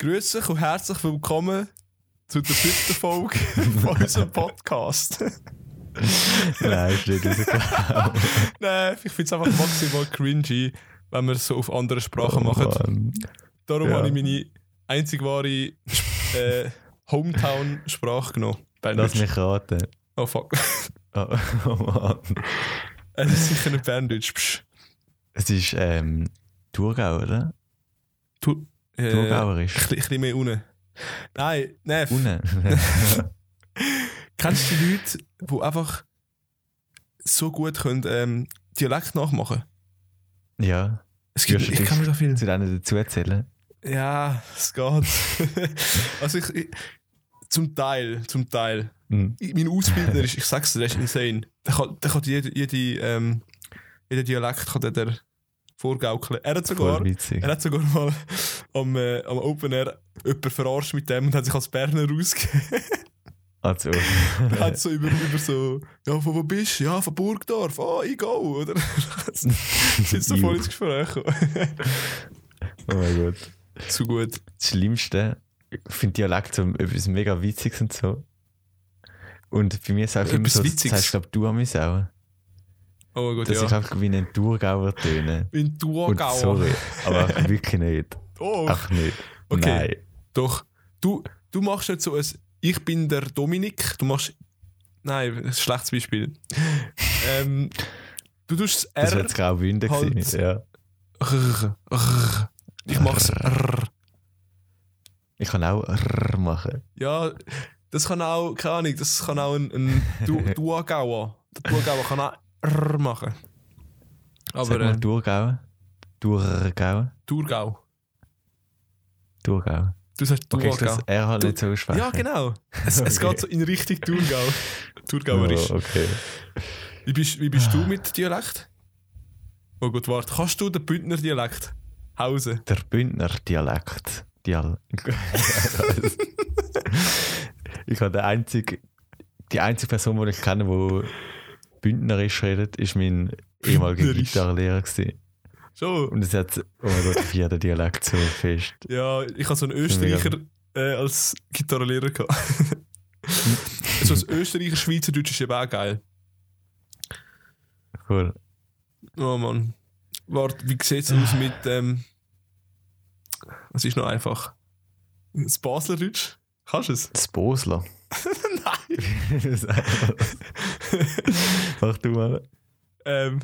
Grüße und herzlich willkommen zu der siebten Folge von unserem Podcast. Nein, ist nicht rausgekommen. Nein, ich finde es einfach maximal cringy, wenn wir es so auf andere Sprachen machen. Mann. Darum Oh, Ja. habe ich meine einzig wahre äh, Hometown-Sprache genommen. Lass mich raten. Oh fuck. Oh, oh Mann. Es ist sicher nicht Berndeutsch. Psch. Es ist ähm, Thurgau, oder? Tu, äh, Thurgauerisch. ein bisschen mehr unten. Nein, nein. Unten. Kennst du die Leute, die einfach so gut können, ähm, Dialekt nachmachen? ja. Es gibt, ich kann mir so viel. Zu denen dazu erzählen? Ja, es geht. also ich, ich, zum Teil, zum Teil. Mhm. Mein Ausbilder ist, ich sag's dir, der ist insane. Der kann, der kann jede, jede, ähm, jeden Dialekt kann der, der vorgaukeln. Er hat sogar, er hat sogar mal am, äh, am Open Air jemanden verarscht mit dem und hat sich als Berner rausgegeben. Also, Er hat so über, über so, ja, von wo bist du? Ja, von Burgdorf. Ah, ich go, oder? Sind so voll ins Gespräch oh mein Gott. Zu gut. Das Schlimmste, ich finde Dialekt so etwas mega Witziges und so. Und bei mir ist es auch immer Etwas so, das Witziges? heißt, glaube du an mich auch. Oh Dass ich ja. einfach wie ein Thurgauer töne. In Und Thurgau. sorry, aber wirklich nicht. Oh, Ach nicht. Okay. Nein. doch. Du, du machst nicht so ein Ich bin der Dominik. Du machst. Nein, das ist ein schlechtes Beispiel. ähm, du tust Das das wäre R. jetzt Graubünden halt- gewesen. Ja. R- R- Ich mach's R. Ich kann auch R machen. Ja, das kann auch, keine Ahnung, das kann auch ein, ein du Duagauer. Der Duagauer kann auch R machen. Sag Aber mal äh, Thurgau. Thurgau. Thurgau. Thurgau. Du sagst Okay, ich Thurgau. das R halt nicht so aussprechen. ja, genau. Es, es Okay. geht so in Richtung Thurgau. Thurgauerisch. Oh, okay. Wie bist, wie bist du mit Dialekt? Oh gut, warte. Kannst du den Bündner Dialekt? Hause. Der Bündner Dialekt. Dial ich habe der einzige, die einzige Person, die ich kenne, die Bündnerisch redet, ist mein ehemaliger. Gitarrenlehrer. Schon. Und es hat, oh mein Gott, auf jeden Dialekt so fest. Ja, ich habe so einen Österreicher äh, als Gitarrenlehrer gehabt. so als Österreicher Schweizerdeutsch ist eben auch geil. Cool. Oh Mann. Warte, wie sieht es aus mit ähm, was ist noch einfach? Das Baslerdeutsch? Kannst du es? Das Bosler. Nein. Mach du mal. Ähm,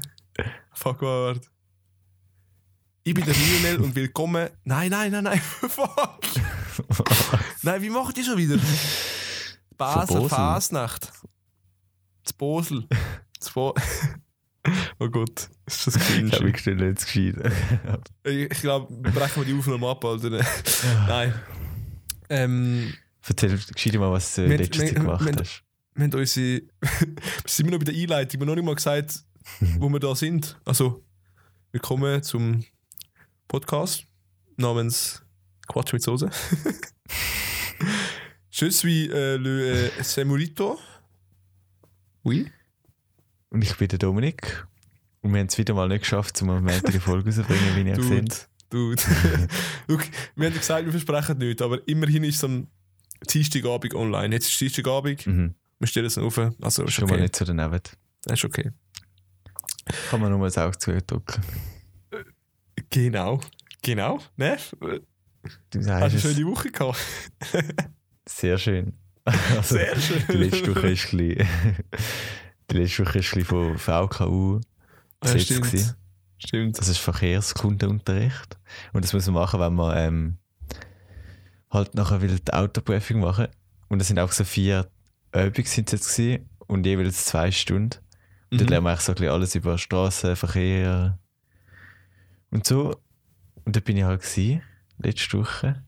fuck, warte. Ich bin der Lionel und willkommen. Nein, nein, nein, nein. Fuck. Nein, wie macht ihr schon wieder? Basel? Fasnacht. Das Bosel. Das Bo oh Gott, ist das Ich habe cringe. mich schnell jetzt gescheit. Ich, ich glaube, brechen wir die Aufnahme ab, Alter. Nein. Ähm, Erzähl gescheit mal, was du Wir- letztes wir- Zeit gemacht wir- hast. wir haben unsere. wir sind immer noch bei der Einleitung, wir haben noch nicht mal gesagt, wo wir da sind. Also, willkommen zum Podcast namens Quatsch mit Soße. Je suis euh, le euh, Semurito. Oui. Und ich bin der Dominik. Und wir haben es wieder mal nicht geschafft, um eine Folge rauszubringen, wie ihr seht. Dude. Look, wir haben gesagt, wir versprechen nichts, aber immerhin ist es am Dienstagabend online. Jetzt ist Dienstagabend, Mhm. wir stellen es auf. Also, ist Schon mal okay. nicht so daneben. Das ist okay. Kann man nur das Auge zudrücken. Genau. Genau. Ne? Du Hast sagst du eine schöne Woche gehabt? Sehr schön. Also, Sehr schön. Die letzte Woche ist ein bisschen, die letzte Woche ist ein bisschen von VKU Ja, besetzt. stimmt. gewesen. Stimmt. Das ist Verkehrskundenunterricht. Und das muss man machen, wenn man ähm, halt nachher will die Autoprüfung machen. Und das sind auch so vier Übungen sind es jetzt gewesen, und jeweils zwei Stunden. Und Mhm. lernen wir eigentlich so ein bisschen alles über Straßen, Verkehr und so. Und da bin ich halt gewesen, letzte Woche.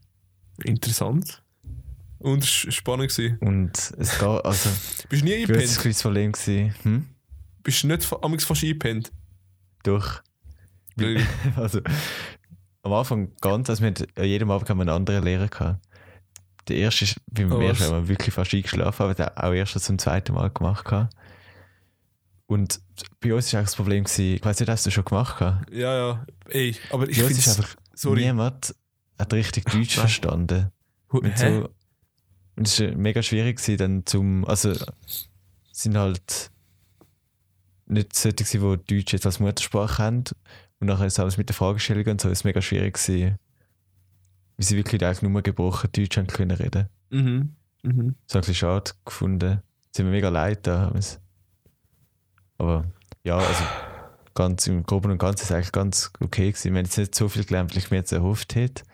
Interessant. Und es war spannend. Gewesen. Und es geht, also, Bist du nie für uns war eingepennt? ein das Problem gewesen. Hm? Bist du nicht fast eingepennt? Doch. Also, am Anfang ganz, also wir hatten, an jedem Abend haben wir einen anderen Lehrer gehabt. Der erste ist, beim Oh, ersten haben wir wirklich fast eingeschlafen, aber der auch erst zum zweiten Mal gemacht gehabt. Und bei uns war auch das Problem, gewesen, ich weiß nicht, hast du schon gemacht gehabt? Ja, ja. Ey, aber ich finde einfach Sorry. niemand hat richtig Deutsch verstanden. Hä? so, und es war mega schwierig gewesen, dann zum, also sind halt nicht solche die Deutsch jetzt als Muttersprache haben und nachher ist alles mit den Fragestellungen und so ist mega schwierig gewesen, wie sie wirklich eigentlich nur gebrochen Deutsch haben können reden. Mhm. Mhm. Das habe ich ein bisschen schade gefunden. Sind mir mega leid da. Aber ja, also ganz im Groben und Ganzen ist es eigentlich ganz okay gewesen. Haben jetzt nicht so viel gelernt, wie ich mir jetzt erhofft hätte.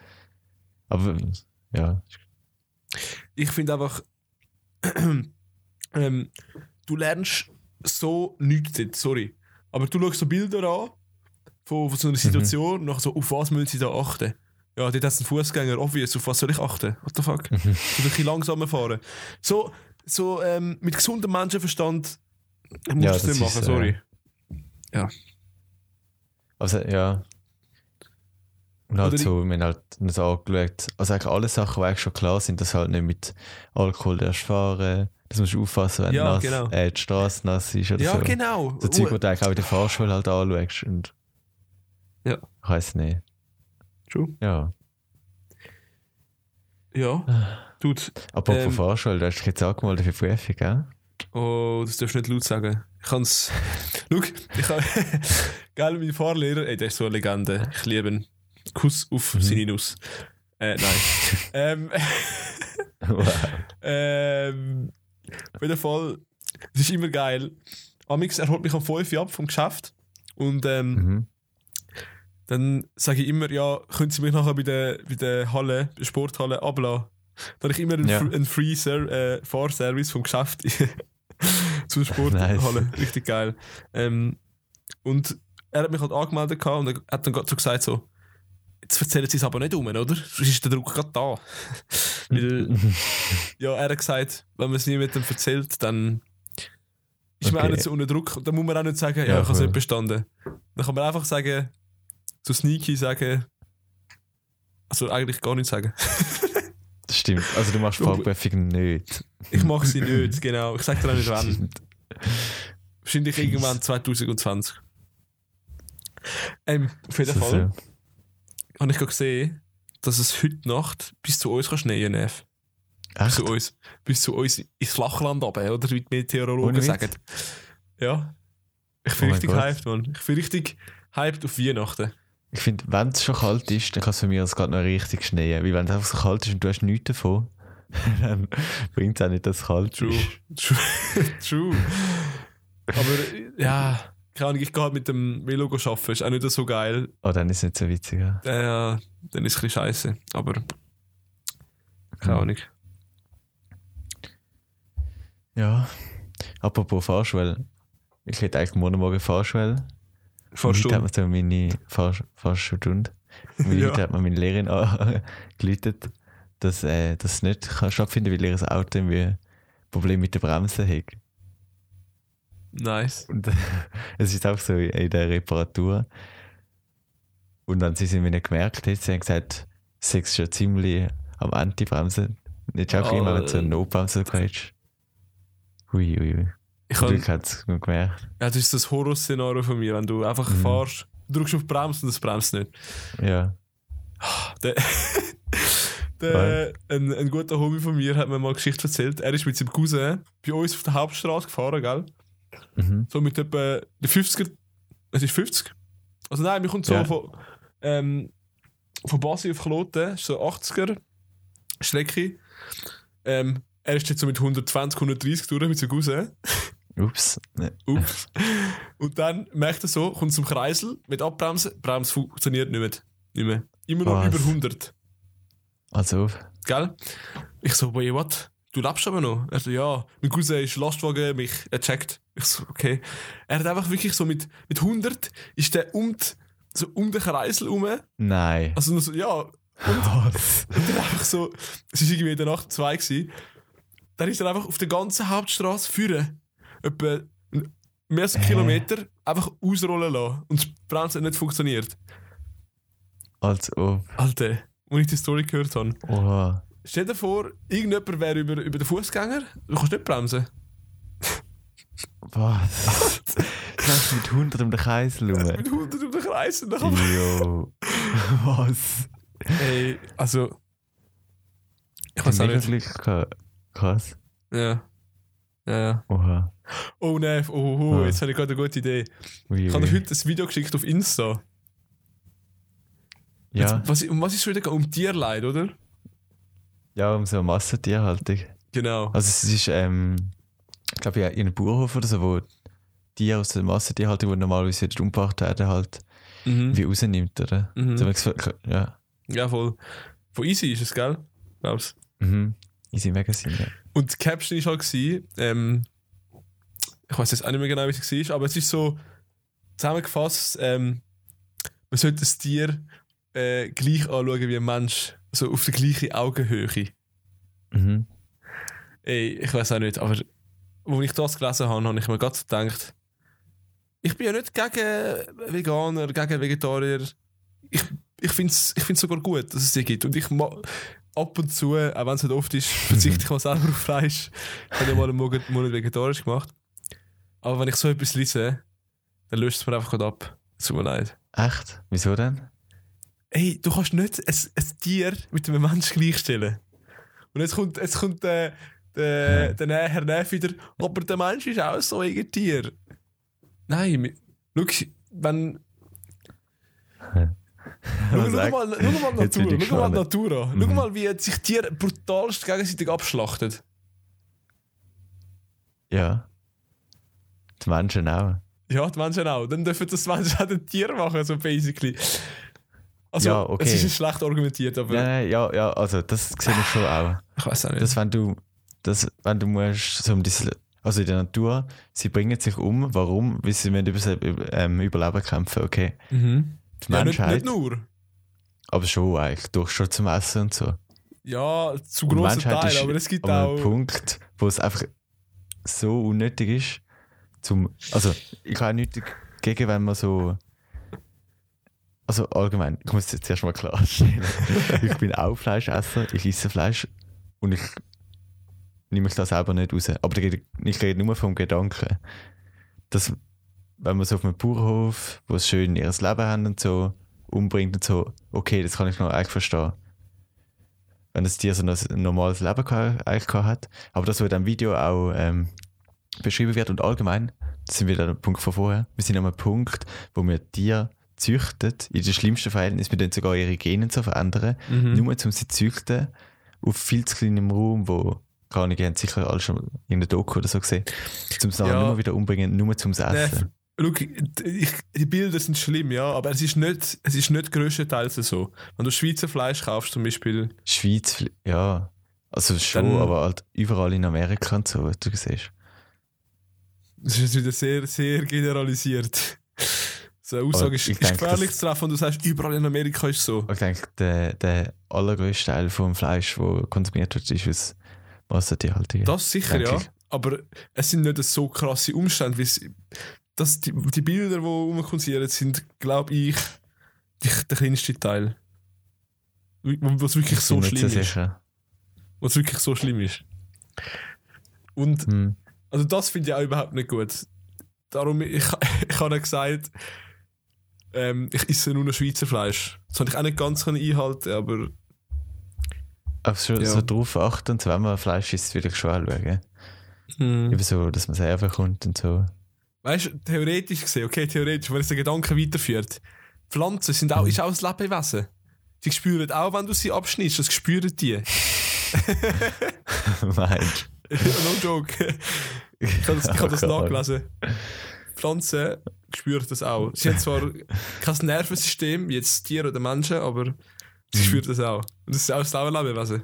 Aber ja, Ich finde einfach, ähm, du lernst so nichts dort, sorry. Aber du schaust so Bilder an von, von so einer Situation und nachher so, auf was müssen sie da achten? Ja, dort hat es einen Fußgänger, obvious, auf was soll ich achten? What the fuck? Mhm. Du ein bisschen langsamer fahren. So, so ähm, mit gesundem Menschenverstand musst du Ja, es das nicht machen, ist, äh, sorry. Also, ja. Und halt Oder so, wir haben halt nicht angeschaut. Also eigentlich alle Sachen, die eigentlich schon klar sind, dass halt nicht mit Alkohol erst fahren. Das musst du aufpassen, wenn Ja, nass, genau. äh, die Straße nass ist oder Ja, so. genau. So Zeug, die du eigentlich auch in der Fahrschule halt anschaust. Und Ja. Ich weiß nicht. True. Ja. Ja, Dude. Apropos Ähm, Fahrschule, du hast dich jetzt angemeldet für Prüfung, gell? Oh, das darfst du nicht laut sagen. Ich kann's. Schau, ich habe. Geil, mein Fahrlehrer, ey, der ist so eine Legende. Ich liebe ihn. Kuss auf Mhm. seine Nuss. Äh, nein. ähm, wow. ähm, auf jeden Fall, es ist immer geil. Amix, er holt mich um 5 Uhr ab vom Geschäft. Und ähm, Mhm. Dann sage ich immer, ja, können Sie mich nachher bei der, bei der Halle, bei der Sporthalle ablassen? Dann habe ich immer einen, Ja. Einen Free Ser äh, Fahrservice vom Geschäft zur Sporthalle. Nice. Richtig geil. Ähm, und er hat mich halt angemeldet gehabt und er hat dann gerade so gesagt so, jetzt erzählen Sie es aber nicht um, oder? Sonst ist der Druck gerade da. Weil, ja, er hat gesagt, wenn man es niemandem erzählt, dann ist man auch Okay. nicht so unter Druck. Und dann muss man auch nicht sagen, ja, Ja, ich habe es nicht bestanden. Dann kann man einfach sagen, so sneaky sagen, also eigentlich gar nicht sagen. Das stimmt. Also du machst Fahrprüfung nicht. Ich mache sie nicht, genau. Ich sage dir auch nicht wann. Stimmt. Wahrscheinlich Fies. irgendwann 2020. Ähm, auf jeden Fall so. habe ich gerade gesehen, dass es heute Nacht bis zu uns kann schneien Nef. Bis zu uns. Bis zu uns ins Flachland runter, oder wie die Meteorologen sagen. Ja. Ich bin Oh richtig hyped, Mann. Ich bin richtig hyped auf Weihnachten. Ich finde, wenn es schon kalt ist, dann kann es für mich aus gerade noch richtig schneien. Weil wenn es einfach so kalt ist und du hast nichts davon, dann bringt es auch nicht, dass es kalt True. ist. True. True. Aber ja, keine Ahnung, ich gehe halt mit dem Velo arbeiten. Ist auch nicht so geil. Oh, dann ist es nicht so witzig. Ja. Äh, dann ist es ein bisschen scheiße. Aber keine Ja. Ahnung. ja. Apropos Fahrschule. Ich hätte eigentlich morgen morgen Fahrschule. Fast Und heute hat so meine Fahrstunde. Und Ja. heute hat mir meine Lehrerin angeleitet, dass äh, das nicht kann stattfinden weil ihr Auto irgendwie Probleme mit der Bremse hat. Nice. Und es ist auch so in der Reparatur. Und dann sie sind mir nicht gemerkt, sie haben gesagt, es ist schon ziemlich am Anti-Bremsen. Nicht auch Oh. immer, wenn so eine Notbremse gehabt Hui, hui, hui. Ich Glück hat es gemerkt. ja, das ist das Horrorszenario von mir, wenn du einfach Mhm. fahrst, du drückst auf die Bremse und es bremst nicht. Ja. Der, der, ein, ein guter Homie von mir hat mir mal eine Geschichte erzählt. Er ist mit seinem Cousin bei uns auf der Hauptstraße gefahren, gell? Mhm. So mit etwa der 50er. Es ist 50. Also nein, wir kommen so Ja. von, ähm, von Basel auf Kloten, ist so 80er Strecke. Ähm, er ist jetzt so mit 120, 130 durch mit seinem Cousin. Ups. Ne. Ups. Und dann merkt er so, kommt zum Kreisel mit Abbremsen, Bremse funktioniert nicht mehr. Nicht mehr. Immer noch Was? über 100. Also, Gell? Ich so, wait, what? Du lebst aber noch? Er so, ja. Mein Cousin ist Lastwagen, mich, er checkt. Ich so, okay. Er hat einfach wirklich so mit, mit 100 ist der um, die, so um den Kreisel rum. nein. Also nur so, ja. Was? Und dann einfach so, es war irgendwie in der Nacht zwei. Gewesen. Dann ist er einfach auf der ganzen Hauptstraße führen. Etwa mehr als einen? Kilometer einfach ausrollen lassen. Und das Bremsen hat nicht funktioniert. Als ob. Alter, als ich die Story gehört habe. Oha. Stell dir vor, irgendjemand wäre über, über den Fußgänger. Du kannst nicht bremsen. Was? Du läufst mit 100 um den Kreis rum. Mit 100 um den Kreis und dann. Jo. Was? Ey, also. Ich weiß auch nicht. Glück gehabt. Krass. Ja. Ja, ja. Oha. Oh nein, oh, oh, Ja. jetzt habe ich gerade eine gute Idee. Ui, Ich habe dir heute ein Video geschickt auf Insta. Ja, Jetzt, was, um was ist es wieder? Um Tierleid, oder? ja, um so eine Massentierhaltung. Genau. Also es ist, ähm, ich glaube, ja, in einem Bauernhof oder so, wo Tiere aus der Massentierhaltung, die normalerweise wieder umgebracht werden, halt Mhm. wie rausnimmt, oder? Mhm. So, ja. Ja, voll. Von Easy ist es, gell? Glaub's. Mhm. Easy Magazine, ja. Und die Caption war halt, gewesen, ähm, ich weiß jetzt auch nicht mehr genau, wie es war, aber es ist so zusammengefasst, ähm, man sollte das Tier äh, gleich anschauen wie ein Mensch, so auf der gleichen Augenhöhe. Mhm. Ey, ich weiß auch nicht, aber als ich das gelesen habe, habe ich mir gerade gedacht, ich bin ja nicht gegen Veganer, gegen Vegetarier. Ich, ich finde es ich find's sogar gut, dass es die gibt. Und ich ab und zu, auch wenn es nicht oft ist, verzichte ich mal selber auf Fleisch. Ich habe ja mal einen Monat, vegetarisch gemacht. Aber wenn ich so etwas lese, dann löst es mir einfach gerade ab. Es Tut mir leid. Echt? Wieso denn? Ey, du kannst nicht ein, ein Tier mit einem Menschen gleichstellen. Und jetzt kommt, jetzt kommt der, der, der Herr Neff wieder, aber der Mensch ist auch so ein Tier. Nein, schau, wenn. Schau, mal, schau mal die Natur, schau mal die. Natur an. Schau Mhm. mal, wie sich Tiere brutalst gegenseitig abschlachten. Ja. Die Menschen auch. Ja, die Menschen auch. Dann dürfen das Menschen auch den Tier machen, so basically. Also, Ja, okay. es ist schlecht argumentiert, aber Ja, nein, ja, ja, also das sehe ich schon auch. ich weiß auch nicht. Dass wenn du, das, wenn du musst, so um diese, also in der Natur, sie bringen sich um, warum? Weil sie müssen über, ähm, Überleben kämpfen, okay. mhm. Die ja, nicht, Menschheit, nicht nur. aber schon eigentlich, durch schon zum Essen und so. Ja, zu grossen Teil, aber es gibt auch. Punkt, wo es einfach so unnötig ist, zum, also ich habe nichts dagegen, wenn man so, also allgemein, ich muss jetzt erstmal klarstellen, ich bin auch Fleischesser, ich esse Fleisch und ich nehme mich da selber nicht raus. Aber ich rede- ich rede nur vom Gedanken, dass wenn man so auf einem Bauernhof, wo es schön ihr Leben haben und so, umbringt und so, okay, das kann ich noch eigentlich verstehen. Wenn das Tier so ein normales Leben eigentlich gehabt hat. Aber das, was in diesem Video auch ähm, beschrieben wird und allgemein, das sind wieder der Punkt von vorher, wir sind an einem Punkt, wo wir Tiere züchtet, in den schlimmsten Verhältnissen, wir dann sogar ihre Gene so verändern, Mhm. nur um sie zu züchten, auf viel zu kleinem Raum, wo, keine Ahnung, habt sicher alle schon in der Doku oder so gesehen, um nachher Ja. nur wieder umbringen, nur zum Essen. Schau, ich, die Bilder sind schlimm, ja, aber es ist nicht, es ist nicht größtenteils so. Wenn du Schweizer Fleisch kaufst, zum Beispiel, Schweiz, ja, also schon, Dann- aber halt überall in Amerika und so, du siehst. das ist wieder sehr, sehr generalisiert. So eine Aussage ist, ist gefährlich das- zu treffen und du sagst, überall in Amerika ist so. Ich denke, der, der allergrößte Teil vom Fleisch, das konsumiert wird, ist aus Massentierhaltung. Das sicher, ja. ich. Aber es sind nicht so krasse Umstände, wie es, das, die, die Bilder, die rumkursieren, sind, glaube ich, die, der kleinste Teil. Was wirklich Ich so schlimm ist. sicher. Was wirklich so schlimm ist. Und Hm. Also das finde ich auch überhaupt nicht gut. Darum, ich, ich habe gesagt, ähm, ich esse nur noch Schweizer Fleisch. Das konnte ich auch nicht ganz einhalten, aber Aber so, Ja. so drauf achten, wenn man Fleisch isst, will ich schon schauen. hm. Eben so, dass man selber kommt und so. Weißt du, theoretisch gesehen, okay, theoretisch, wenn es den Gedanken weiterführt, Pflanzen sind auch, ist auch ein Lebewesen. Sie spüren auch, wenn du sie abschnittst, das spüren die. Meinst no joke. Ich habe das, ich hab das Ahnung. nachgelesen. Pflanzen spüren das auch. Sie haben zwar kein Nervensystem, wie jetzt Tiere oder Menschen, aber sie Mhm. spüren das auch. Und das ist auch das ein Lebewesen.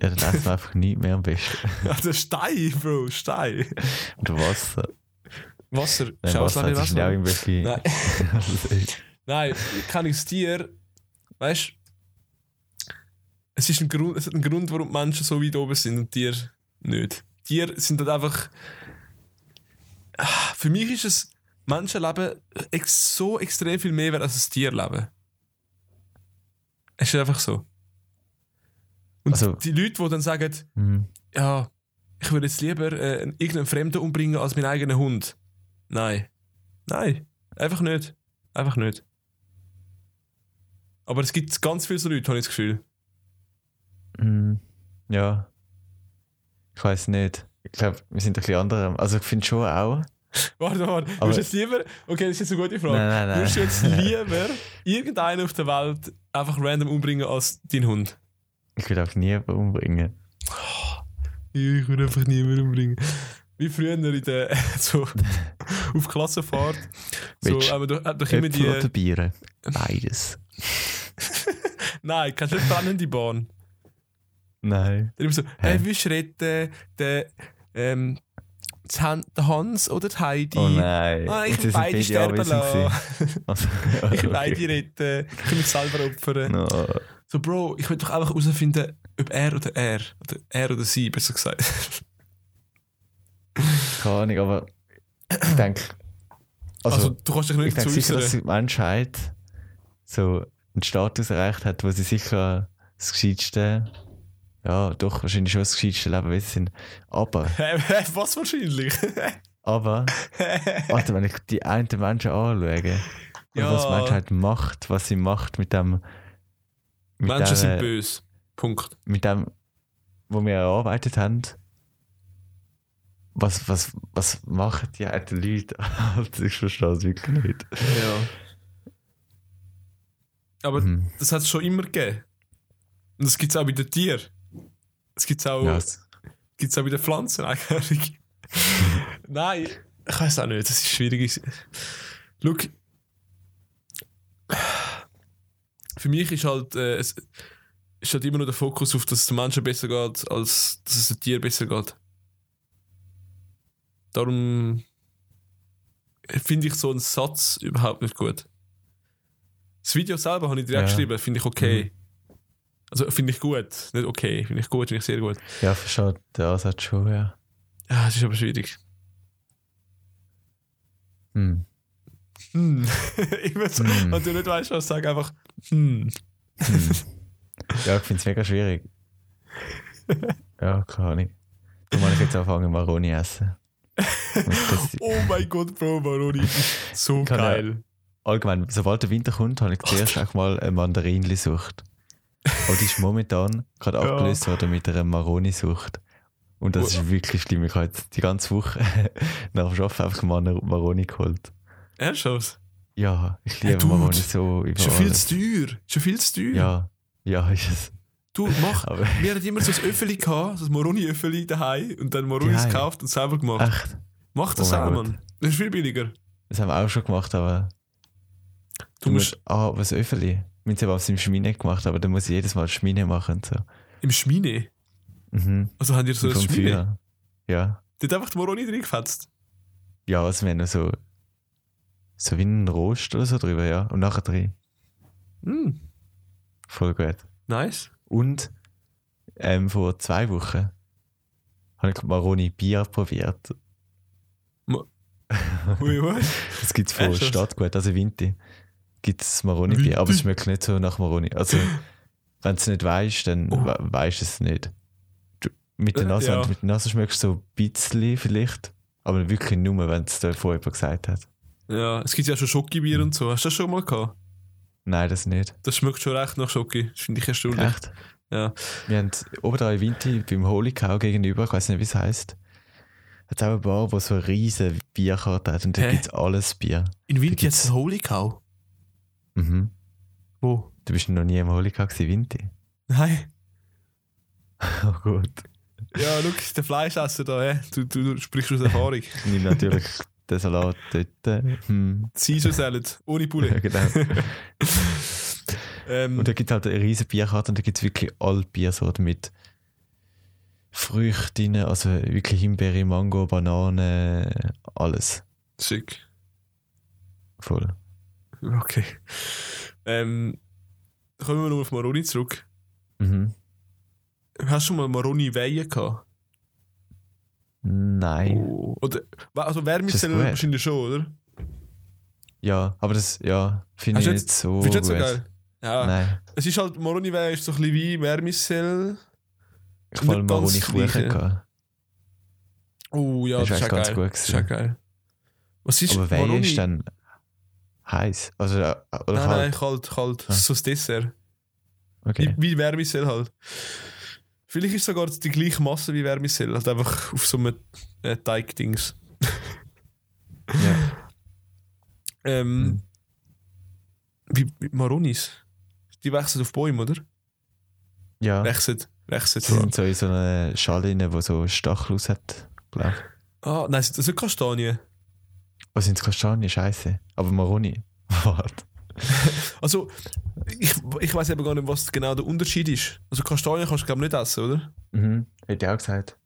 Ja, dann essen einfach nichts mehr am besten. Der Stein, Bro, Stein. Und Wasser. Wasser. Nein, Wasser sind ja auch irgendwelche. Nein. Nein, kann ich das Tier, weißt es ist ein Grund, es hat einen Grund, warum Menschen so weit oben sind und Tiere nicht. Tiere sind halt einfach. Ah, Für mich ist es Menschenleben ex so extrem viel mehr wert als ein Tierleben. Es ist einfach so. Und Also- die Leute, die dann sagen, Hm. ja, ich würde jetzt lieber äh, irgendeinen Fremden umbringen als meinen eigenen Hund. Nein. Nein. Einfach nicht. Einfach nicht. Aber es gibt ganz viele so Leute, habe ich das Gefühl. Mm, ja. Ich weiß nicht. Ich glaube, wir sind ein bisschen andere. Also ich finde schon auch. Warte, warte. Du Aber- hast jetzt lieber. Okay, das ist jetzt eine gute Frage. Nein, nein, nein. Du hast jetzt lieber irgendeinen auf der Welt einfach random umbringen als deinen Hund. Ich will auch niemanden umbringen. Ich will einfach niemanden umbringen. Wie früher in der. so. auf Klassenfahrt. So, du aber du doch immer Äpfel oder die. Biere? Beides. Nein, kennst du nicht brennende Bahn? Nein. Dann immer so, hey, willst du retten den, ähm, Hans oder die Heidi? Oh nein. Ah, ich will beide sterben lassen. Also, Ich will beide retten. Ich will mich selber opfern. No. So, Bro, ich will doch einfach herausfinden, ob er oder er, oder er oder sie, besser gesagt. Keine Ahnung, aber ich denke. Also, Also, du kannst dich ich nicht denke zu sicher, dass die Menschheit so einen Status erreicht hat, wo sie sicher das gescheiteste, ja, doch, wahrscheinlich schon das gescheiteste Lebewesen sind. Aber, Was wahrscheinlich? aber, warte, wenn ich die einen Menschen anschaue, ja. was die Menschheit macht, was sie macht mit dem, mit Menschen der- sind böse. Punkt. mit dem, wo wir erarbeitet haben, was, was, was machen die alten Leute? Alter, ich verstehe es wirklich nicht. Ja. Aber Mhm. das hat es schon immer gegeben. Und das gibt es auch bei den Tieren. Das gibt es auch, Ja, es- gibt's auch bei den Pflanzen eigentlich. Nein, ich weiß auch nicht, das ist schwierig. Schau, für mich ist halt, äh, es ist halt immer nur der Fokus auf, dass es den Menschen besser geht, als dass es den Tieren besser geht. Darum finde ich so einen Satz überhaupt nicht gut. Das Video selber habe ich direkt Ja. geschrieben, finde ich okay. Also finde ich gut, nicht okay, finde ich gut, finde ich sehr gut. ja, verstehe den Ansatz schon, ja. Ja, es ist aber schwierig. Hm. Hm. Immer so, Hm. wenn du nicht weißt, was sag einfach hm. Hm. Ja, ich finde es mega schwierig. Ja, keine Ahnung. Du ich jetzt anfangen, Maroni essen. Und Oh mein Gott, Bro, Maroni, so Kann ja- geil. allgemein, sobald der Winter kommt, habe ich zuerst auch mal eine Mandarinli-Sucht. Aber die ist momentan gerade Ja. abgelöst worden mit einer Maroni-Sucht. Und das ist wirklich schlimm. Ich habe jetzt die ganze Woche nach dem Arbeiten einfach mal eine Maroni geholt. Ernsthaft? Ja, ich Hey, liebe Dude, Maroni so über Ist schon viel zu teuer. Schon viel zu teuer. Ja, ja, ist es. Du, mach. Aber Wir hatten immer so ein Öffeli gehabt, so ein Maroni-Öffeli daheim und dann Maronis gekauft und selber gemacht. echt, Mach das Oh auch. Mann. Das ist viel billiger. das haben wir auch schon gemacht, aber Du musst Ah, was Öffeli? Wir haben es im Schmine gemacht, aber dann muss ich jedes Mal Schmine machen und so. im Schmine. Mhm. Also haben die so vom Schmine. Feuer. Ja. Die hat einfach die Maroni drin gefetzt. Ja, also wir haben so, so wie ein Rost oder so drüber, ja. Und nachher drin. Hm, Voll gut. nice. Und ähm, vor zwei Wochen habe ich Maroni Bier probiert. Ui, was? Das gibt es von Echt? Stadtgut, also Vinti. Gibt es Maroni Bier, aber es schmeckt nicht so nach Maroni. Also, wenn du es nicht weißt, dann Oh. we weißt du es nicht. Du, mit der Äh, Nase, ja. mit der Nase schmeckst du so ein bisschen vielleicht, aber wirklich nur, wenn es dir vorher jemand gesagt hat. Ja, es gibt ja schon Schokibier und so. Hast du das schon mal gehabt? Nein, das nicht. Das schmeckt schon recht nach Schoki. Das finde ich erstaunlich. Echt? Ja. Wir haben oben da in Vinti beim Holy Cow gegenüber, ich weiß nicht, wie es heisst, hat auch eine Bar, wo so eine riesige Bierkarte hat und da gibt es alles Bier. In gibt's- jetzt ein Holy Cow. Mhm. Wo? Du bist noch nie im Holy Cow gewesen, Vinti. Nein. Oh gut. Ja, schau, der Fleischesser da, hä? Du, du, du sprichst aus Erfahrung. Nimm natürlich den Salat dort. Hm. Caesar Salad, ohne Ja, Poulet. genau. ähm, Und da gibt es halt eine riesige Bierkarte und da gibt es wirklich alle Biersorten mit Früchten, drin, also wirklich Himbeere, Mango, Banane, alles. schick. Voll. Okay. Ähm, kommen wir noch auf Maroni zurück. Mhm. Hast du schon mal Maroni Weihen gehabt? Nein. Oh. Oder, also Wärmezellen wahrscheinlich schon, oder? Ja, aber das, ja, finde ich du nicht so Findest du nicht so geil? Ja. Nein. Es ist halt, Maroni Weihen ist so ein bisschen wie Wärmezell. Ich habe Nicht mal das Kuchen. Oh ja, Das das, ist auch ganz geil. gut Das ist gewesen. geil. Was ist Aber Maroni? ist dann heiß. Also, äh, oder Nein, nein, kalt. kalt, kalt. Ah. So das Dessert. Okay. Wie, wie Wärmesell halt. Vielleicht ist sogar die gleiche Masse wie Wärmesell, halt einfach auf so einem äh, Teigdings. Ja. Ähm, Mhm. wie, wie Maronis. Die wachsen auf Bäumen, oder? ja. Wachsen. Wachsen. Sie sind so in so einer Schale rein, die so Stachel aus hat, glaube ich. Ah, nein, sind das nicht Kastanien? Was sind Kastanien? Scheiße. Aber Maroni. Warte. Also, ich, ich weiß eben gar nicht, was genau der Unterschied ist. Also Kastanien kannst du glaube ich nicht essen, oder? Mhm. Hätte ich auch gesagt.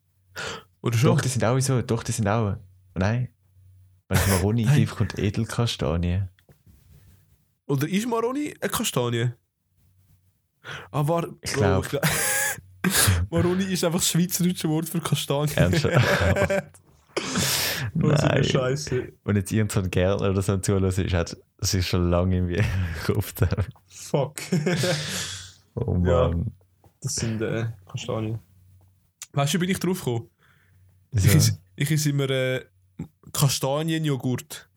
Oder schon? Doch, die sind auch so. Doch, die sind auch. Nein. Wenn ich Maroni eingebe, kommt Edelkastanie. Oder ist Maroni eine Kastanie? Ah, war. Ich glaub. Maroni ist einfach das schweizerische Wort für Kastanie. Ernsthaft? Nein. Scheiße. Und jetzt irgendein Gärtner oder so zuhört, ist halt, ist schon lange in mir Kopf. Fuck. Oh Ja. Mann. das sind äh, Kastanien. Weißt du, wie bin ich drauf gekommen? Ich, Ja. is, ich is immer äh, Kastanienjoghurt.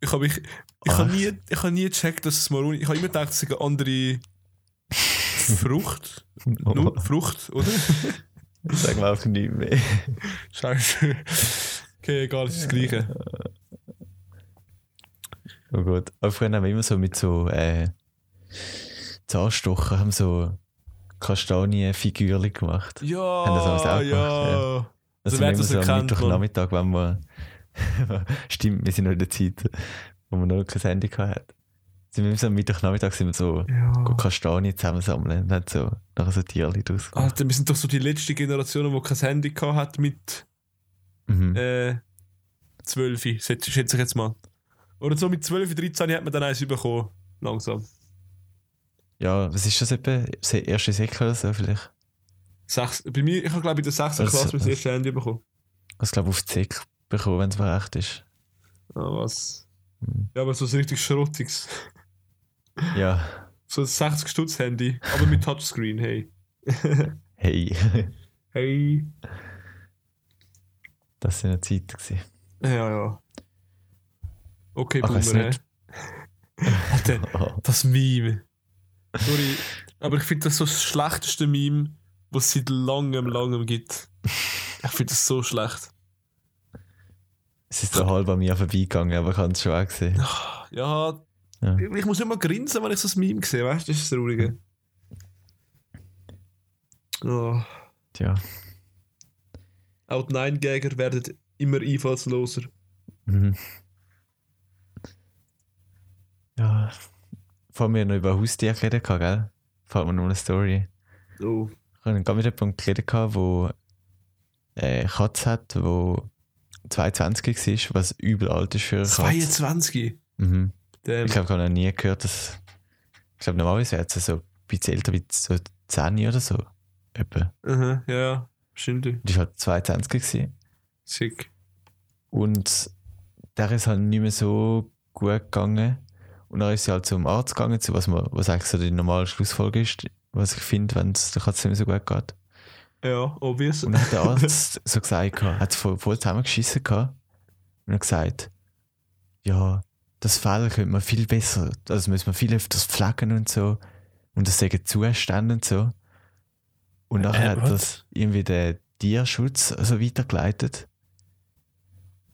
Ich habe ich, ich hab nie, ich hab nie gecheckt, dass es Maroni. Ich habe immer gedacht, es ist eine andere Frucht. Oh Nur Mann. Frucht, oder? Sag mal auch nicht mehr. Scheiße. Okay, egal, es ist das Gleiche. Oh Gott. Aber früher haben wir immer so mit so äh, Zahnstocher haben so Kastanienfigürchen gemacht. Ja, Haben das alles auch ja. Das So sind wer immer das so am Mittwochnachmittag, wenn wir. Stimmt, wir sind noch in der Zeit, wo wir noch kein Handy hatten. Sind wir am Mittwochnachmittag sind wir so ja. Kastanien zusammensammeln und haben so nachher so Tierchen draus. gemacht. Alter, wir sind doch so die letzte Generation, die kein Handy hat mit Mhm. äh, 12, schätze ich jetzt mal. Oder so mit 12, 13 hat man dann eins bekommen. Langsam. Ja, was ist das etwa? Erste Säcke oder so vielleicht? Sechs, bei mir, ich habe glaube in der 6. Also- Klasse mein erstes Handy bekommen. Ich glaube auf die Säcke bekommen, wenn es mir recht ist. Ah, was? Mhm. Ja, aber so ein richtig Schrottiges. Ja. So ein 60 Stutz Handy, aber mit Touchscreen, hey. Hey. Hey. Das sind ja Zeiten gewesen. Ja, ja. Okay, Ach, Boomer. Alter, Oh. das Meme. Sorry, aber ich finde das so das schlechteste Meme, was es seit langem, langem gibt. Ich finde das so schlecht. Es ist so halb an mir vorbeigegangen, aber ich habe es schon auch gesehen. Ja, Ja. ich muss mal grinsen, wenn ich so ein Meme sehe, weißt du? Das ist das Traurige. Oh. Tja. Auch die Nein-Gäger werden immer einfallsloser. Mhm. Ja. Vor mir noch über Haustiere geredet, gell? Fällt mir noch eine Story. Oh. Ich habe gerade mit jemandem geredet, wo äh, eine Katze hat, wo 22 war, was übel alt ist für eine Katze. 22. Mhm. Damn. Ich glaube, ich habe noch nie gehört, dass. Ich glaube, normalerweise wäre es so ein bisschen älter, wie so 10 oder so. Etwa. Aha, ja, ja, stimmt. Die war halt 22 gewesen. Sick. Und der ist halt nicht mehr so gut gegangen. Und dann ist sie halt zum Arzt gegangen, zu was, man, was eigentlich so die normale Schlussfolge ist, was ich finde, wenn es der Katze nicht mehr so gut geht. Ja, obvious. Und dann hat der Arzt so gesagt, hat voll, voll zusammengeschissen gehabt. Und hat gesagt, ja, das Fell könnte man viel besser, also müssen wir viel öfters pflegen und so. Und das sagen Zustände und so. Und nachher Äh, hat das irgendwie der Tierschutz so weitergeleitet.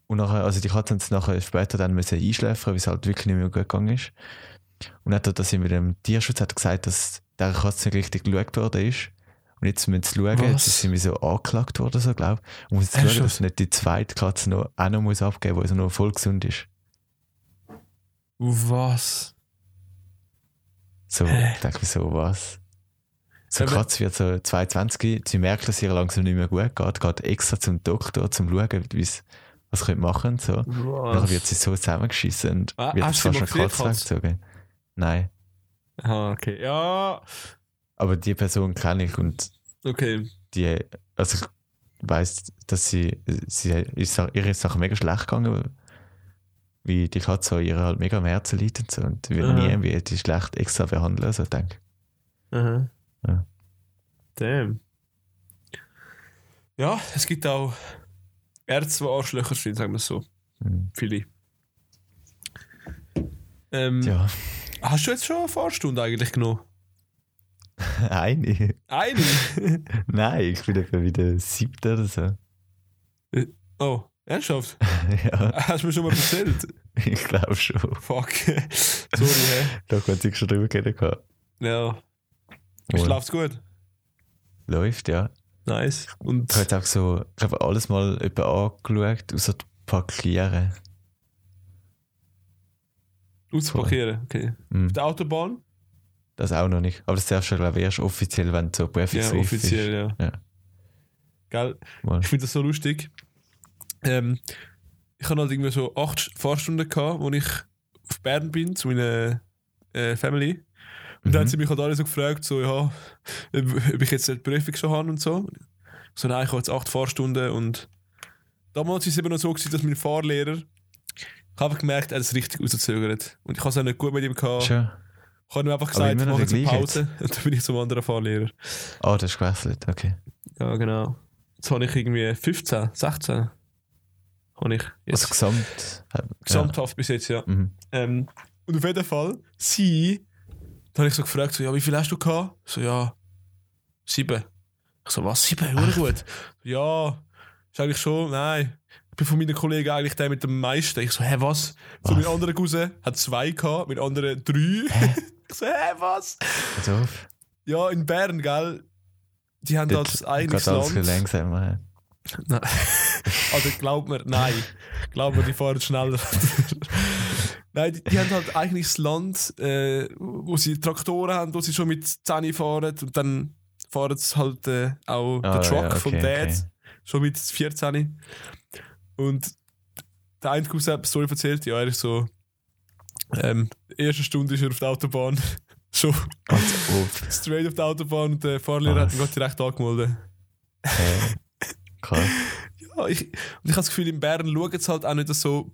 Und nachher, also die Katze haben es nachher später dann müssen einschläfern, weil es halt wirklich nicht mehr gut gegangen ist. Und hat er das mit dem Tierschutz hat gesagt, dass der Katze nicht richtig geschaut worden ist. Und jetzt müssen sie schauen, Was? jetzt ist sie irgendwie so angeklagt worden, so, glaube ich. Und muss jetzt Ernsthaft? schauen, dass nicht die zweite Katze noch, auch noch muss abgeben muss, die also noch voll gesund ist. Was? So, ich denke mir so, was? So Aber- Katze wird so 22, sie merkt, dass ihr langsam nicht mehr gut geht, geht extra zum Doktor, um zu schauen, was sie machen so. Dann Was? wird sie so zusammengeschissen und Ah, wird sie fast eine Katze weggezogen. Nein, Ah, okay. Ja, aber die Person kenne ich und okay. die, also ich weiss, dass sie, sie ist, ihr ist Sache mega schlecht gegangen, wie die Katze ihre halt mega am Herzen liegt und so und wird Aha. nie irgendwie die schlecht extra behandeln, so denke Aha. Ja. Damn. Ja, es gibt auch Ärzte, die Arschlöcher sind, sagen wir es so. ich. Mhm. Viele. Ähm, Ja, Hast du jetzt schon eine Fahrstunde eigentlich genommen? eine. Eine? Nein, ich bin etwa wieder siebte oder so. oh, ernsthaft? ja, Hast du mir schon mal erzählt? ich glaube schon. Fuck. Sorry, hä? Da hat sich schon drüber gehabt. Ja. Schlaft's gut? Läuft, ja. Nice. Und Ich habe auch so, ich habe alles mal etwa angeschaut, außer die Parkieren. ausparkieren, okay. Mhm. Auf der Autobahn? Das auch noch nicht. Aber das darfst du, glaube ich, erst offiziell, wenn du so Prefix Ja, offiziell, ja. Ja. Gell? Mal. Ich finde das so lustig. Ähm, ich hatte halt irgendwie so acht Fahrstunden gehabt, wo ich auf Bern bin, zu meiner äh, Family. Und dann haben Mhm. sie mich halt alle so gefragt, so, ja, ob, ich jetzt die Prüfung schon habe und so. So, nein, ich habe jetzt acht Fahrstunden und damals war es eben noch so, gewesen, dass mein Fahrlehrer, ich habe gemerkt, er hat es richtig rausgezögert. Und ich habe es auch nicht gut mit ihm gehabt. Schon. Ich habe ihm einfach gesagt, ich mache jetzt eine Pause. Und dann bin ich zum anderen Fahrlehrer. Ah, das ist gewechselt, okay. Ja, genau. Jetzt habe ich irgendwie 15, 16. Habe ich jetzt. Also gesamt. Gesamthaft bis jetzt, ja. Ja. Mhm. Ähm, und auf jeden Fall, sie, da habe ich so gefragt, so, ja, wie viel hast du gehabt? So, ja, sieben. Ich so, was, sieben? Hure gut. ja, ist eigentlich schon, nein. Ich bin von meinen Kollegen eigentlich der mit dem meisten. Ich so, hä, was? So, Was? mein anderer Cousin hat zwei gehabt, mein anderer drei. ich so, hä, was? Pass auf. Ja, in Bern, gell? Die haben das eigenes alles viel Land. langsamer. Nein. Also glaub mir, nein. Glaub mir, die fahren schneller. nein, die, die haben halt eigentlich das Land, äh, wo sie Traktoren haben, wo sie schon mit 10 fahren und dann fahren sie halt äh, auch Ah, den Truck ja, vom okay, Dad, okay. schon mit 14. Und der eine Cousin hat eine Story erzählt, ja, er ist so, ähm, die erste Stunde ist er auf der Autobahn, schon straight auf der Autobahn und der Fahrlehrer hat ihn Was? gerade direkt angemeldet. Äh, krass. Ja, ich, und ich habe das Gefühl, in Bern schauen sie halt auch nicht so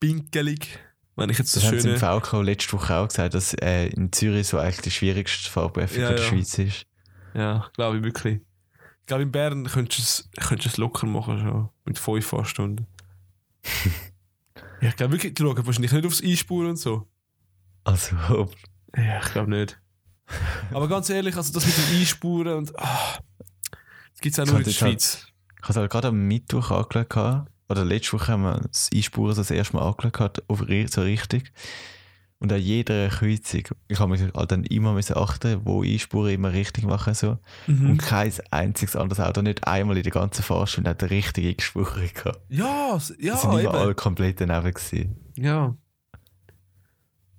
pinkelig. Wenn ich jetzt das sie im schöne. VK letzte Woche auch gesagt, dass äh, in Zürich so eigentlich die schwierigste Fahrprüfung Ja, in der ja. Schweiz ist. Ja, glaube ich wirklich. Ich glaube, in Bern könntest du es, es locker machen, schon. Mit fünf Fahrstunden. ja, ich glaube wirklich, die schauen wahrscheinlich nicht aufs Einspuren und so. Also, ob. Ja, ich glaube nicht. Aber ganz ehrlich, also das mit dem Einspuren und. Ah, das gibt es auch nur in der jetzt Schweiz. Ich habe es halt gerade am Mittwoch gehabt. Oder letzte Woche haben wir das Einspuren das erste Mal auf, ri- so richtig. Und an jeder Kreuzung, ich habe mich halt dann immer müssen achten, wo Einspuren immer richtig machen so. Mhm. Und kein einziges anderes Auto, nicht einmal in der ganzen Fahrstunde, hat eine richtige Einspuren gehabt. Ja, ja, Die sind immer alle komplett daneben gewesen. Ja.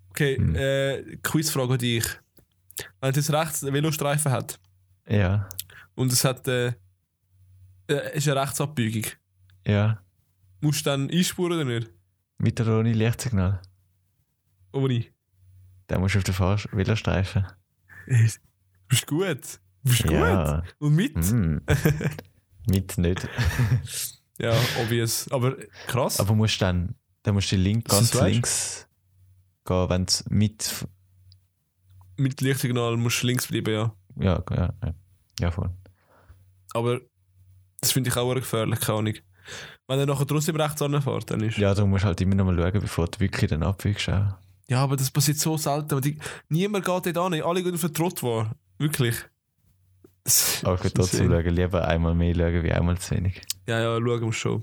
Okay, Hm. äh, Quizfrage an dich. Wenn jetzt rechts einen Velostreifen hat Ja, und es hat äh, äh, ist eine Rechtsabbiegung, ja. musst du dann einspuren oder nicht? Mit oder ohne Lichtsignal. Ohne. Dann musst du auf den Fahr Velostreifen. Äh, Bist gut. Bist gut. Ja. Und mit? Mm. Mit nicht. Ja, obvious. Aber krass. Aber musst dann, dann musst du link, ganz links gehen, wenn du mit. mit Lichtsignal musst du links bleiben, ja. Ja, ja, ja. Ja, voll. Aber das finde ich auch gefährlich, keine Ahnung. Wenn er nachher trotzdem rechts anfährt, dann ist. Ja, du musst halt immer noch mal schauen, bevor du wirklich dann abwiegst. Ja, aber das passiert so selten. Die, niemand geht dort an. Alle gehen auf den Trott war. Wirklich. Aber ist trotzdem schauen, lieber einmal mehr schauen, wie einmal zu wenig. Ja, ja, schauen wir schon.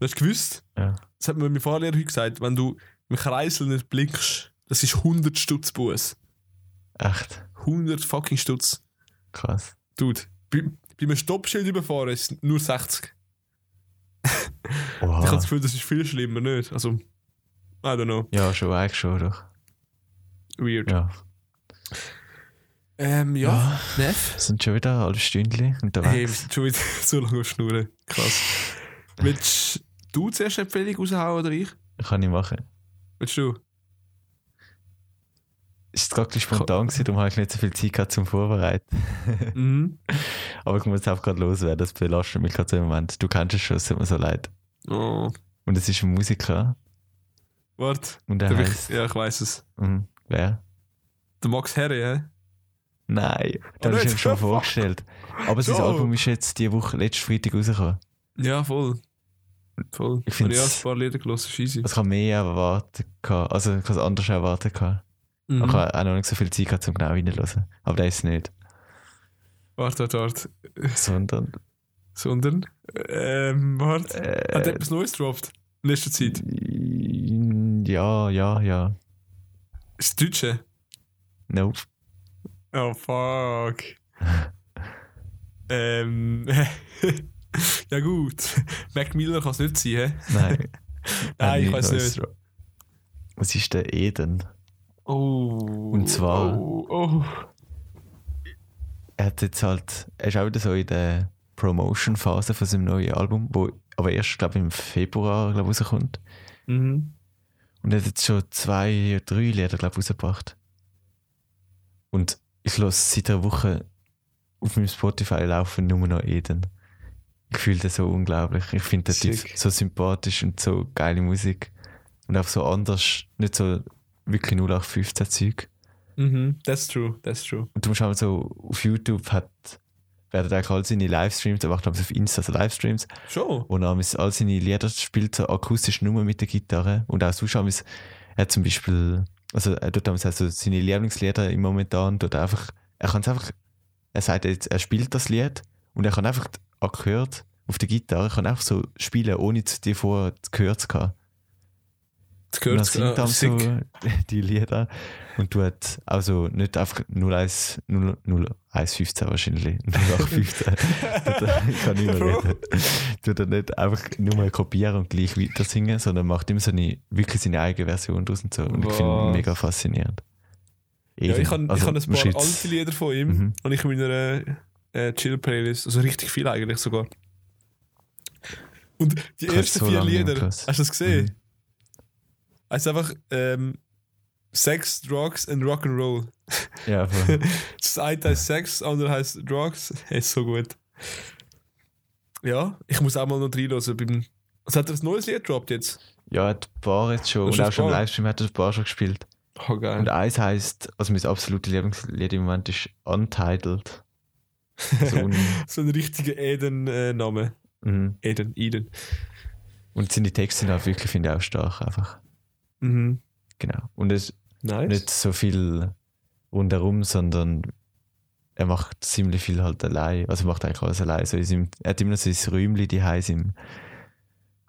Du hast gewusst, Ja. das hat mir mein Fahrlehrer heute gesagt, wenn du im Kreisel nicht blinkst, das ist 100 Stutz Buß. Echt 100 fucking Stutz. krass. Dude, bei, einem Stoppschild überfahren ist es nur 60. Ich habe das Gefühl, das ist viel schlimmer, nicht? Also, I don't know. Ja, schon, eigentlich schon, doch. Weird. Ja. Ähm, ja, Neff. Sind schon wieder halbes Stündchen Hey, wir unterwegs. sind schon wieder so lange auf Schnurren. Krass. Willst du zuerst eine Empfehlung raushauen oder ich? Kann ich machen. Willst du? Ist gerade spontan gewesen, darum habe ich nicht so viel Zeit gehabt zum Vorbereiten. Mhm. Aber ich muss jetzt auch gerade loswerden, das belastet mich gerade so im Moment. Du kennst es schon, es tut mir so leid. Oh. Und es ist ein Musiker Warte. und er Der heißt... ich, ja, ich weiß es. Mhm, wer? Der Max Herre, hä? Nein, Oh, da habe ich ihm schon vorgestellt. Aber sein. Album ist jetzt diese Woche, letzten Freitag rausgekommen. Ja, voll. Voll. Ich finde ja, ein paar Lieder gelassen, easy. Also ich habe mehr erwartet. Also ich habe es anders erwartet. Mhm. Ich habe auch noch nicht so viel Zeit gehabt, um genau reinzuhören. Aber das ist nicht. Warte, warte, warte. Sondern. Sondern, ähm, warte. Hat Äh, etwas Neues gedroppt? In letzter Zeit? ja, ja, ja. Ist das Deutsche? Nope. Oh, fuck. ähm, ja gut. Mac Miller kann es nicht sein, hä? Nein. Nein, ich Hat weiß nicht. Was ist der Eden? Oh. Und zwar- Oh, oh. Er hat jetzt halt. Er ist auch wieder so in der Promotion-Phase von seinem neuen Album, wo aber erst, glaube ich, im Februar glaub, rauskommt. Mhm. Und er hat jetzt schon zwei, drei Lieder, glaube ich, rausgebracht. Und ich lasse seit einer Woche auf meinem Spotify laufen nur noch Eden. Ich fühle das so unglaublich. Ich finde den Typ so sympathisch und so geile Musik. Und auch so anders, nicht so wirklich 0815 Zeug. Mhm. That's true, that's true. Und du musst auch so auf YouTube hat, werden eigentlich all seine Livestreams, er macht glaube ich auf Insta so Livestreams, Schon? er amigs all seine Lieder spielt, so akustisch nur mit der Gitarre. Und auch sonst amigs, er hat zum Beispiel, also er tut also seine Lieblingslieder im Momentan, tut einfach, er kann es einfach, er sagt jetzt, er spielt das Lied und er kann einfach angehört auf der Gitarre, kann einfach so spielen, ohne zu dir vorher gehört zu haben. Gehört singt äh, so die Lieder und tut also nicht einfach 01, 0, 0115 wahrscheinlich, 0815. Tut er- ich kann nicht mehr reden. Tut er nicht einfach nur mal kopieren und gleich weiter singen, sondern macht immer so eine, wirklich seine eigene Version draus und so. Und ich finde mega faszinierend. Ja, ich habe also, ich hab ein paar alte Lieder von ihm Mhm. und ich in meiner äh, Chill-Playlist, also richtig viel eigentlich sogar. Und die ersten so vier Lieder, hast du das gesehen? Mhm. Es ist einfach ähm, Sex, Drugs and Rock'n'Roll. Ja, voll. Das eine heißt Sex, das andere heißt Drugs. Ist so gut. Ja, ich muss auch mal noch reinhören. Beim was hat er ein neues Lied gedroppt jetzt? ja, hat ein paar jetzt schon. Und auch schon im? Livestream hat er ein paar schon gespielt. Oh, geil. Und eins heisst, also mein absolutes Lieblingslied im Moment ist Untitled. So ein, so ein richtiger Eden-Name. mhm. Eden, Eden. Und seine Texte sind auch wirklich, finde ich, auch stark einfach. Mhm. Genau. Und es ist Nice. nicht so viel rundherum, sondern er macht ziemlich viel halt allein. Also er macht eigentlich alles allein. So in seinem, er hat immer noch so ein Räumchen die heiß im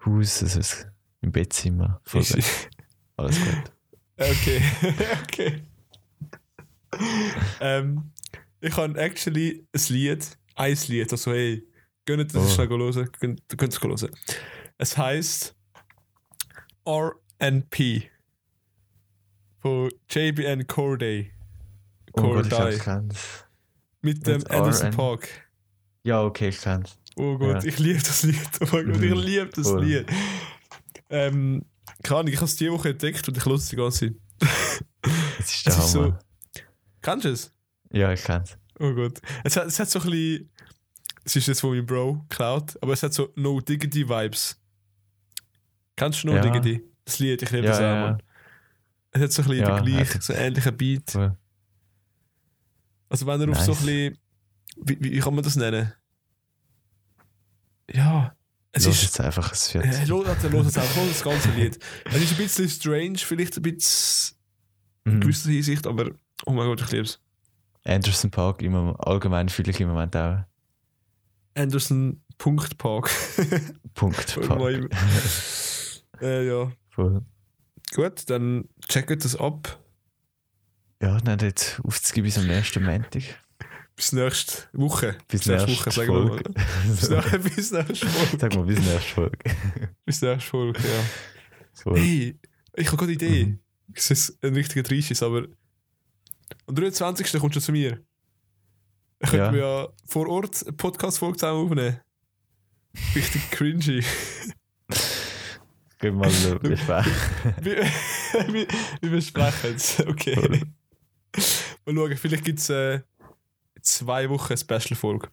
Haus, also im Bettzimmer. Alles gut. Okay, okay. ähm, ich habe actually ein Lied, ein Lied, also hey, gönnt das Oh. schnell hören, gönnt, ihr könnt es hören. Es heisst RNP von JBN Corday. Oh Corday. kenn's. mit dem Anderson. Park. Ja, okay, ich kenn's. Oh Gott, Ja. ich liebe das Lied. Oh mein Gott, Mhm. ich liebe das Voll. Lied. Ähm, keine Ahnung, ich habe es diese Woche entdeckt und ich höre es die ganze Zeit. Das ist der Es ist so-. Kennst du es? Ja, ich kenn's. Oh Gott. Es hat, es hat so ein bisschen. Es ist jetzt von meinem Bro geklaut, aber es hat so No Diggity Vibes. Kennst du No Ja. Diggity? Das Lied, ich liebe Ja, das auch, ja. Es hat so ein bisschen Ja, den gleich, hat- so ähnlichen Beat. Voll. Also wenn er auf so ein Nice. bisschen. Wie, wie kann man das nennen? Ja. Es Los ist. jetzt einfach, es wird. Äh, los, also, los jetzt los das ganze Lied. Es ist ein bisschen strange, vielleicht ein bisschen in Mhm. gewisser Hinsicht, aber oh mein Gott, ich liebe es. Anderson Park, im, allgemein fühle ich im Moment auch. Anderson Punkt Park. Punkt. Park. äh, ja. Voll. Gut, dann checkt das ab. Ja, dann jetzt aufzugeben bis am nächsten Montag. Bis nächste Woche. Bis nächste nächste Woche, sagen wir mal. Bis, nach, bis nächste Folge. Sag mal, bis nächste Folge. Bis nächste Folge, ja. Voll. Hey, ich habe gerade eine Idee. Mhm. Es ist ein richtiger Dreischiss, aber am 23. kommst du zu mir. Ich könnte Ja. mir ja vor Ort eine Podcast-Folge zusammen aufnehmen. Richtig cringy. Gehen wir mal besprechen. wir, wir, wir besprechen es. Okay. Mal schauen, vielleicht gibt es äh, zwei Wochen eine Special-Folge.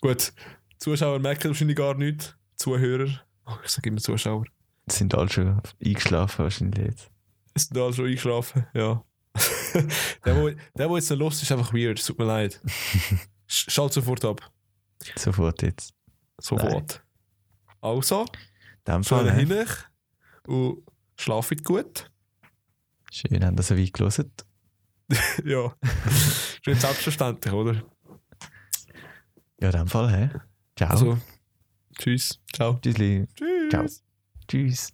Gut, Zuschauer merken wahrscheinlich gar nichts. Zuhörer, oh, ich sage immer Zuschauer, Sind alle schon eingeschlafen wahrscheinlich jetzt. es sind alle schon eingeschlafen, ja. der, wo, der, der jetzt noch los ist, einfach weird, tut mir leid. Sch- Schalt sofort ab. Sofort jetzt. Sofort. Also, In dem Schön Fall, hä? hin und schlaft gut. Schön, haben das so weit gelesen. ja. ist nicht selbstverständlich, oder? Ja, in dem Fall, hä? Ciao. Also, tschüss. Ciao. Tschüssli. Tschüss. Ciao. Tschüss.